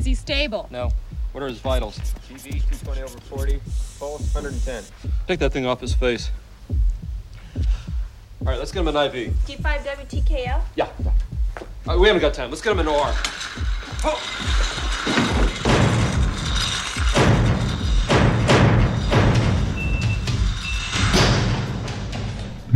Is he stable? No. What are his vitals? TV 220 over 40, pulse 110. Take that thing off his face. All right, let's get him an IV. G5 WTKL? Yeah. All right, we haven't got time. Let's get him an OR. Oh.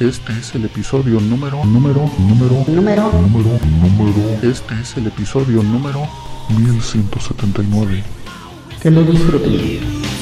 Este es el episodio número, número, número, Número. número, número. Este es el episodio número 1179. Que lo disfruten.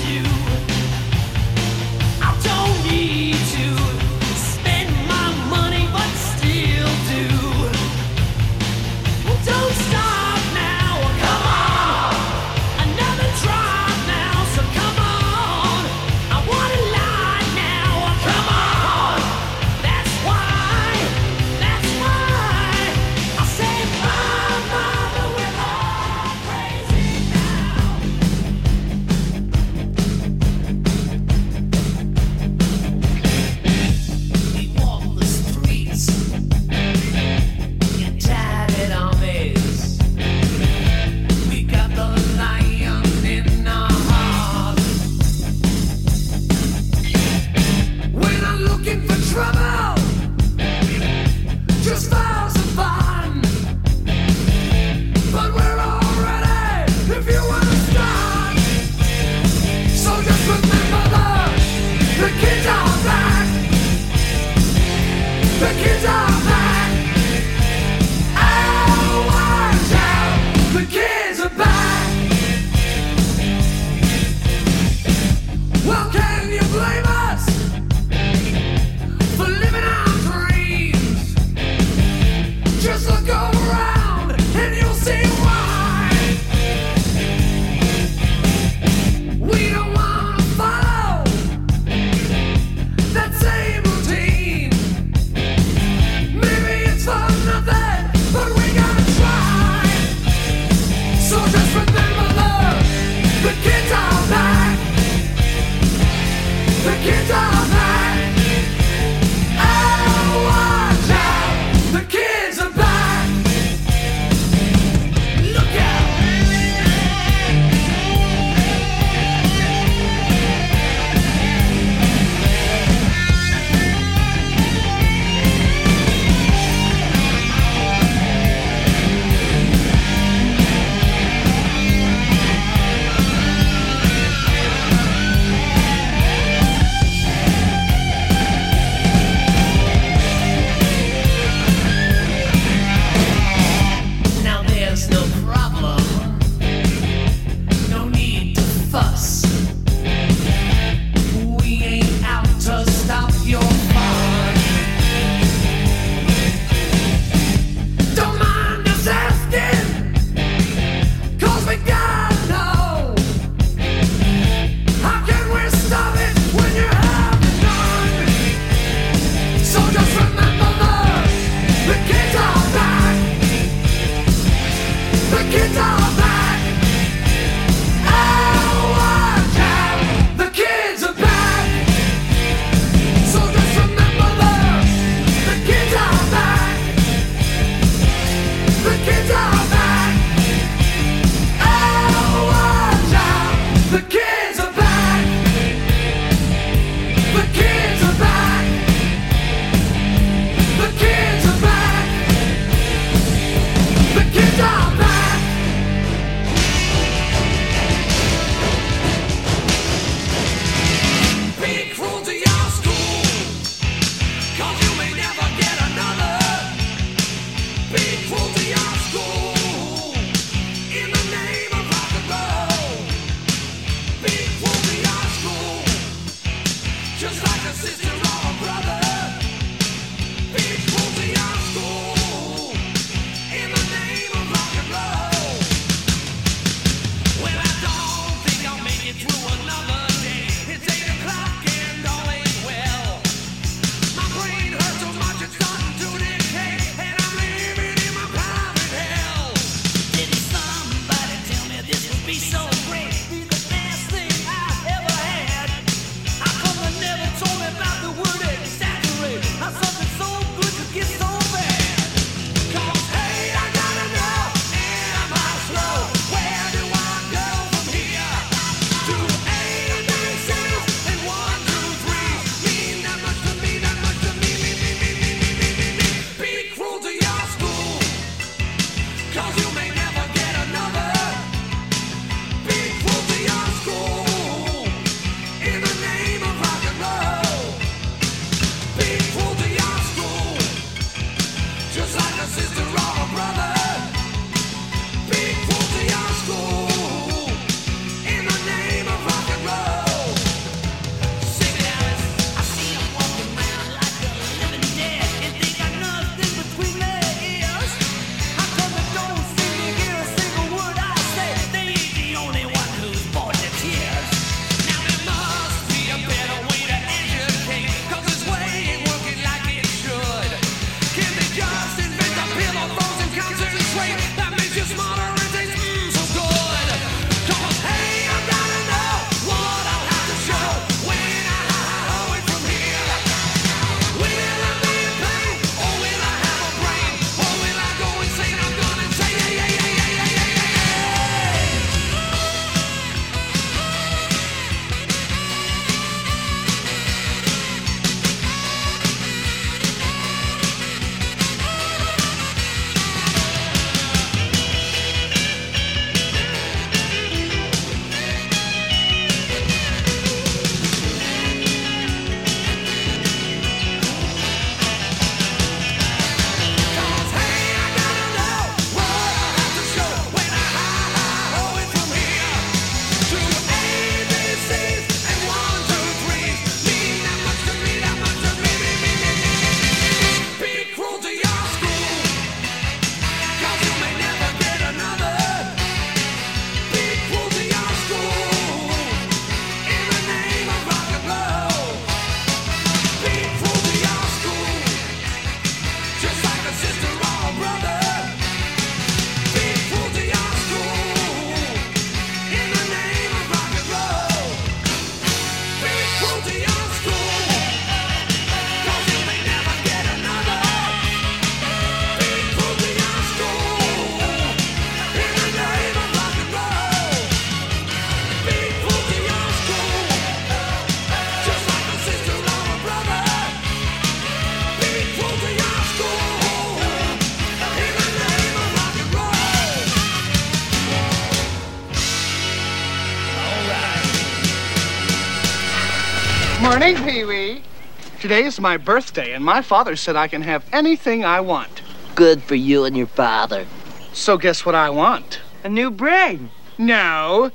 Today is my birthday, and my father said I can have anything I want. Good for you and your father. So, guess what I want? A new brain. No,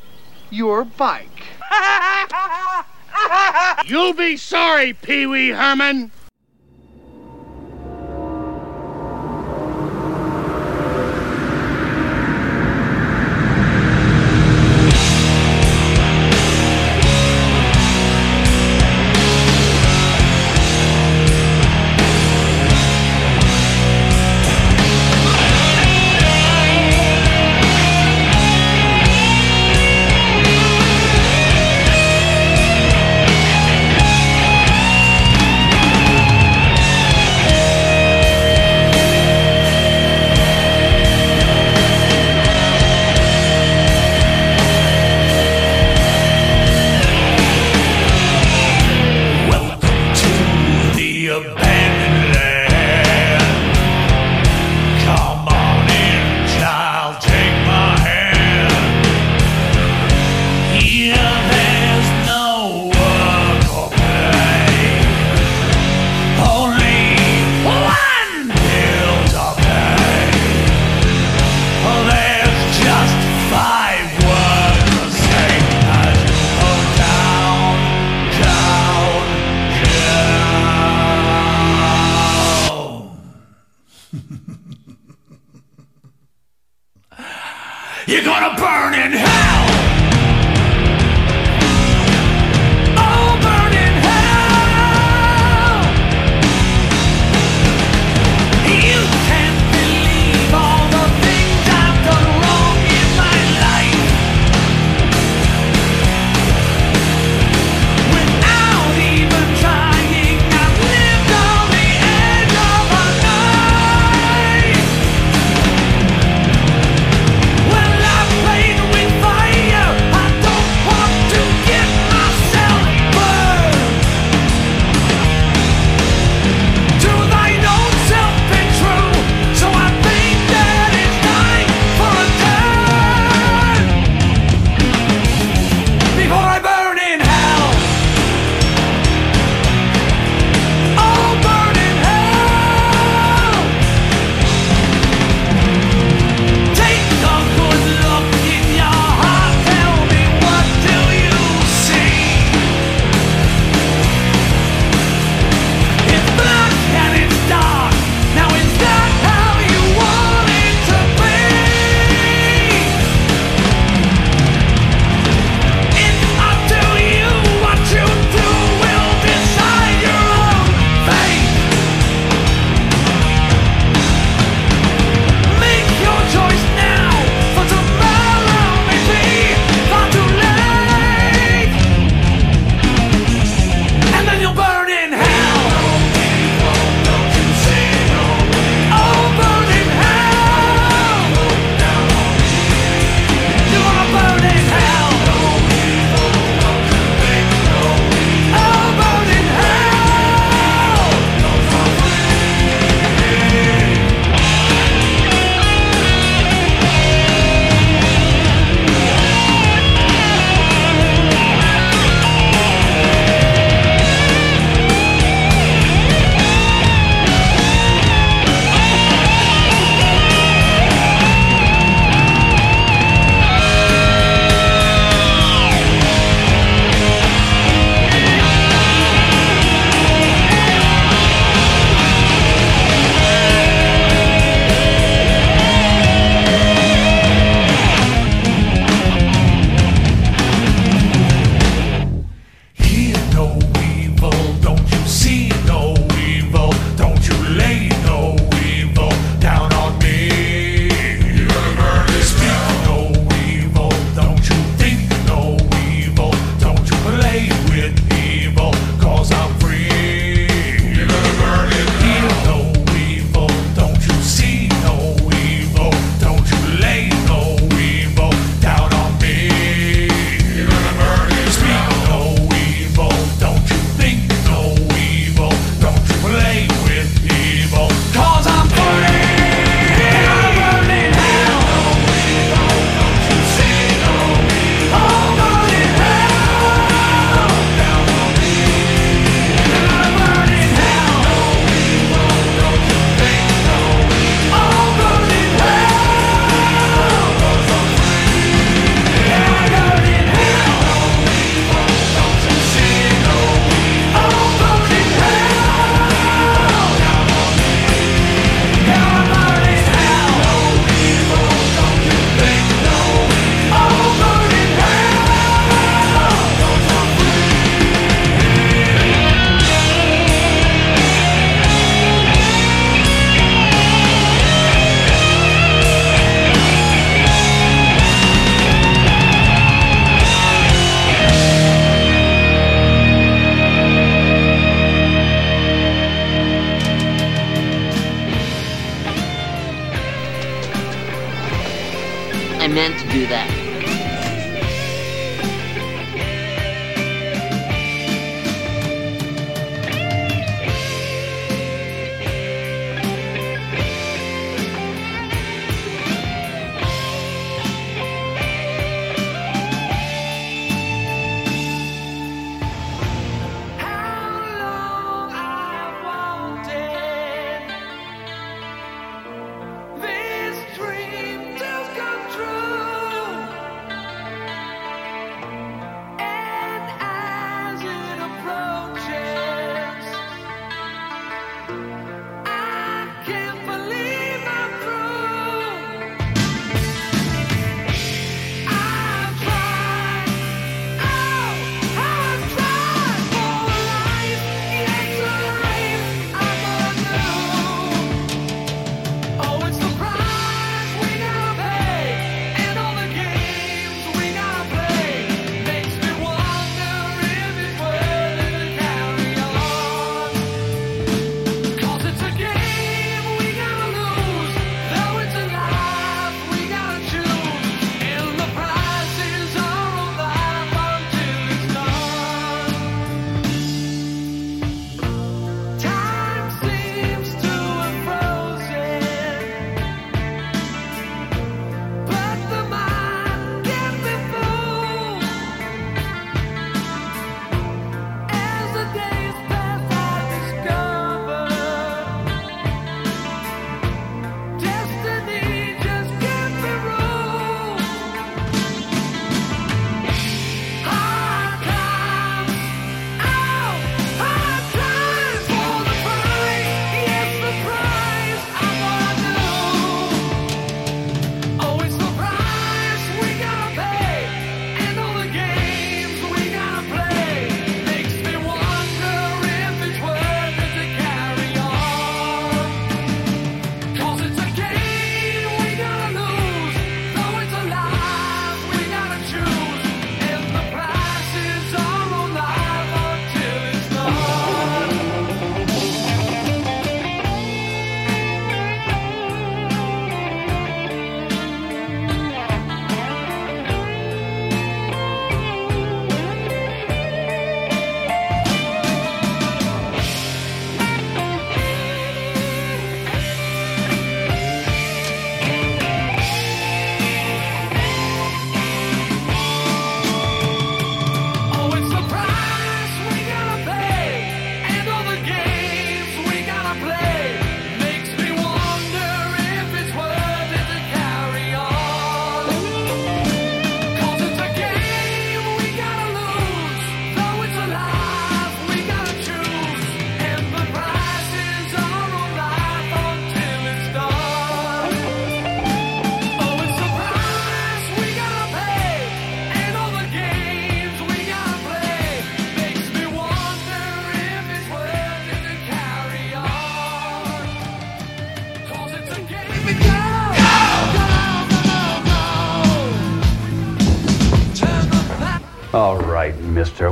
your bike. You'll be sorry, Pee Wee Herman. You're gonna burn in hell!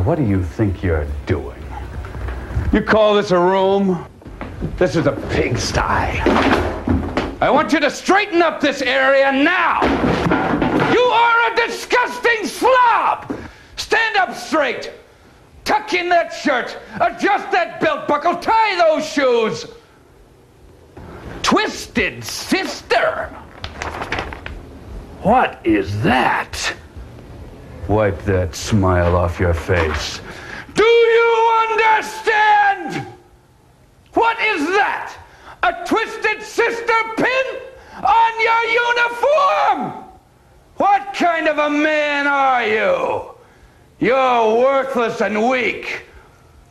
What do you think you're doing? You call this a room? This is a pigsty. I want you to straighten up this area now! You are a disgusting slob! Stand up straight! Tuck in that shirt! Adjust that belt buckle! Tie those shoes! Twisted sister! What is that? Wipe that smile off your face. Do you understand? What is that? A twisted sister pin on your uniform? What kind of a man are you? You're worthless and weak.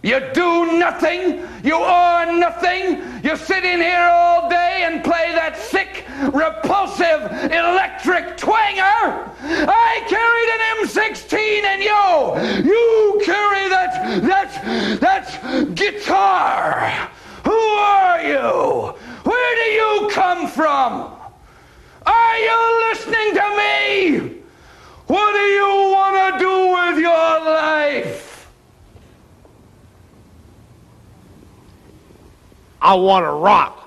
You do nothing. You are nothing. You sit in here all day and play that sick, repulsive, electric twanger. I carried an M16 and you, you carry that, that, that guitar. Who are you? Where do you come from? Are you listening to me? What do you want to do with your life? I want to rock.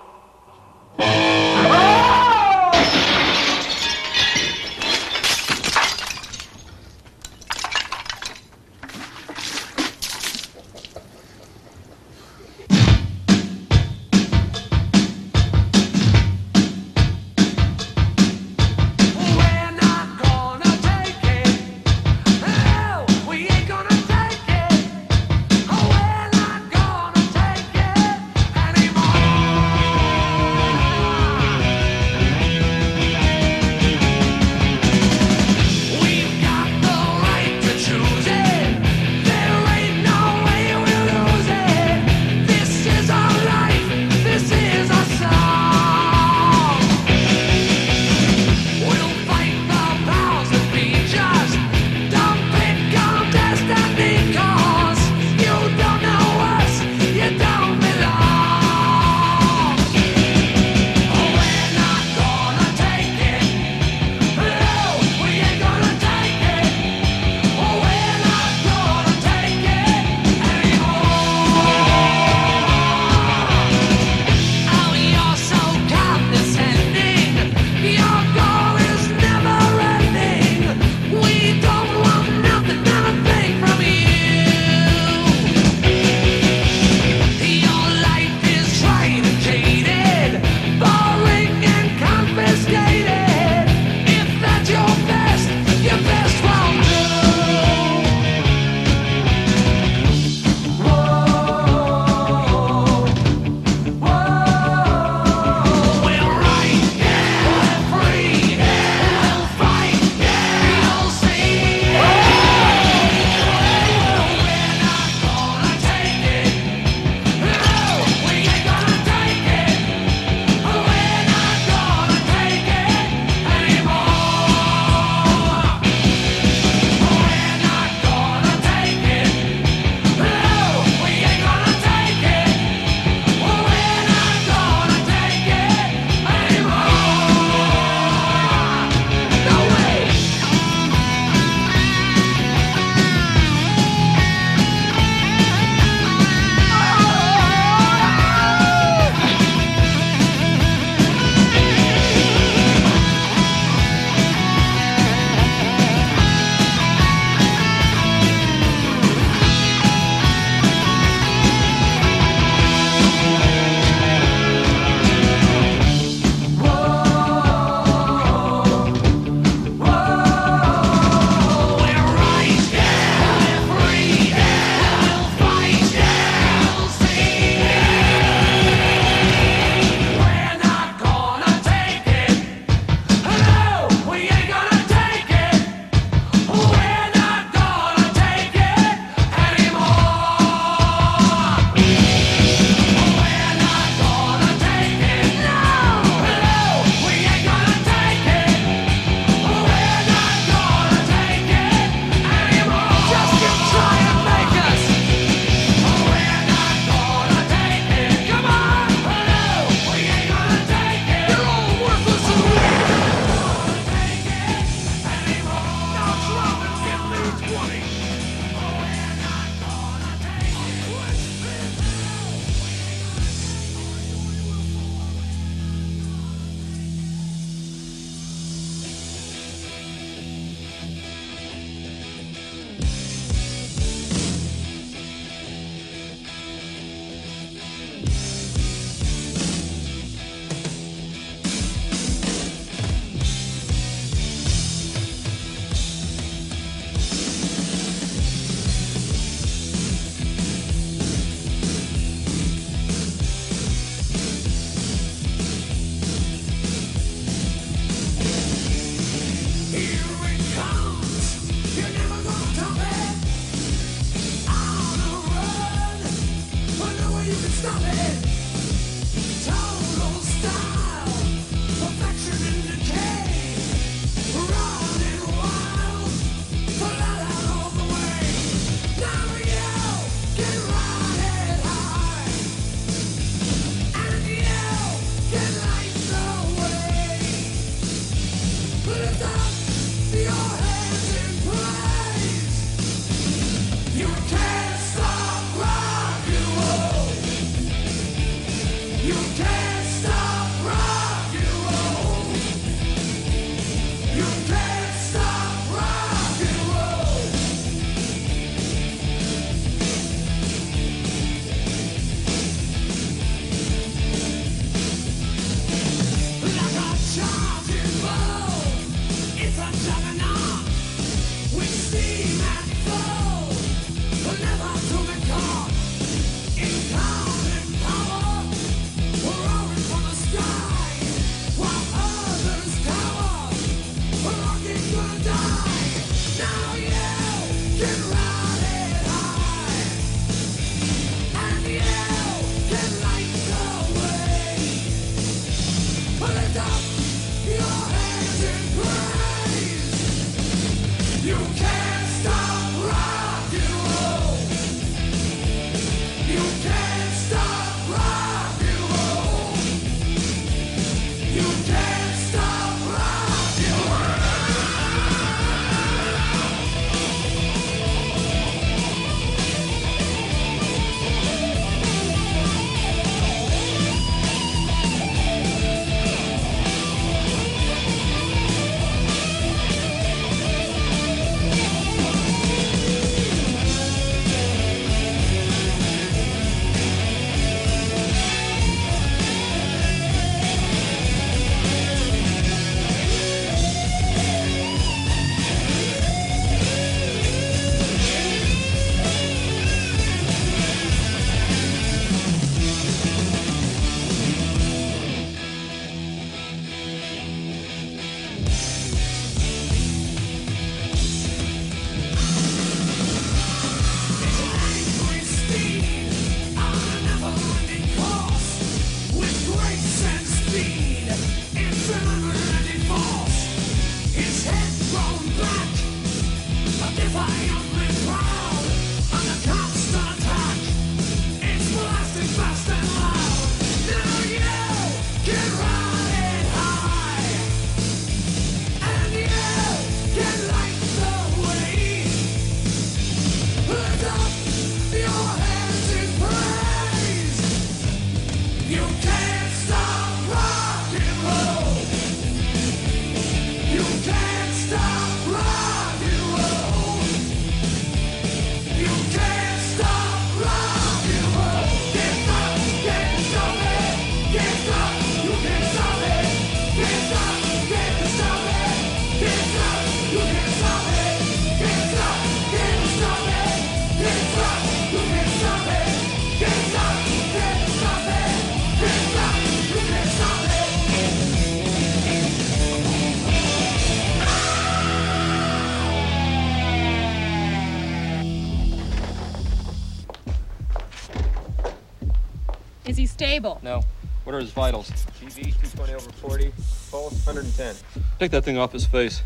Stable. No. What are his vitals? BV 220 over 40, pulse 110. Take that thing off his face.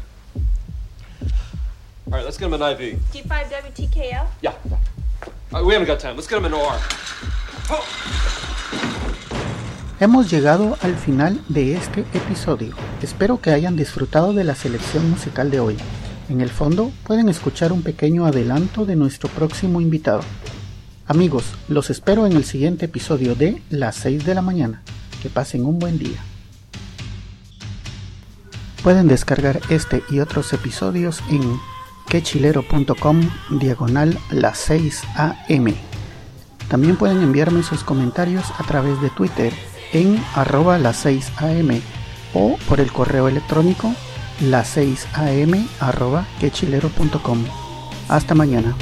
All right, let's get him an IV. G5 WTKL? Yeah. Right, we haven't got time. Let's get him an OR. Hemos llegado al final de este episodio. Espero que hayan disfrutado de la selección musical de hoy. En el fondo pueden escuchar un pequeño adelanto de nuestro próximo invitado. Amigos, los espero en el siguiente episodio de Las 6 de la mañana. Que pasen un buen día. Pueden descargar este y otros episodios en quechilero.com diagonal las 6 am. También pueden enviarme sus comentarios a través de Twitter en arroba las 6 am o por el correo electrónico las 6 am arroba quechilero.com. Hasta mañana.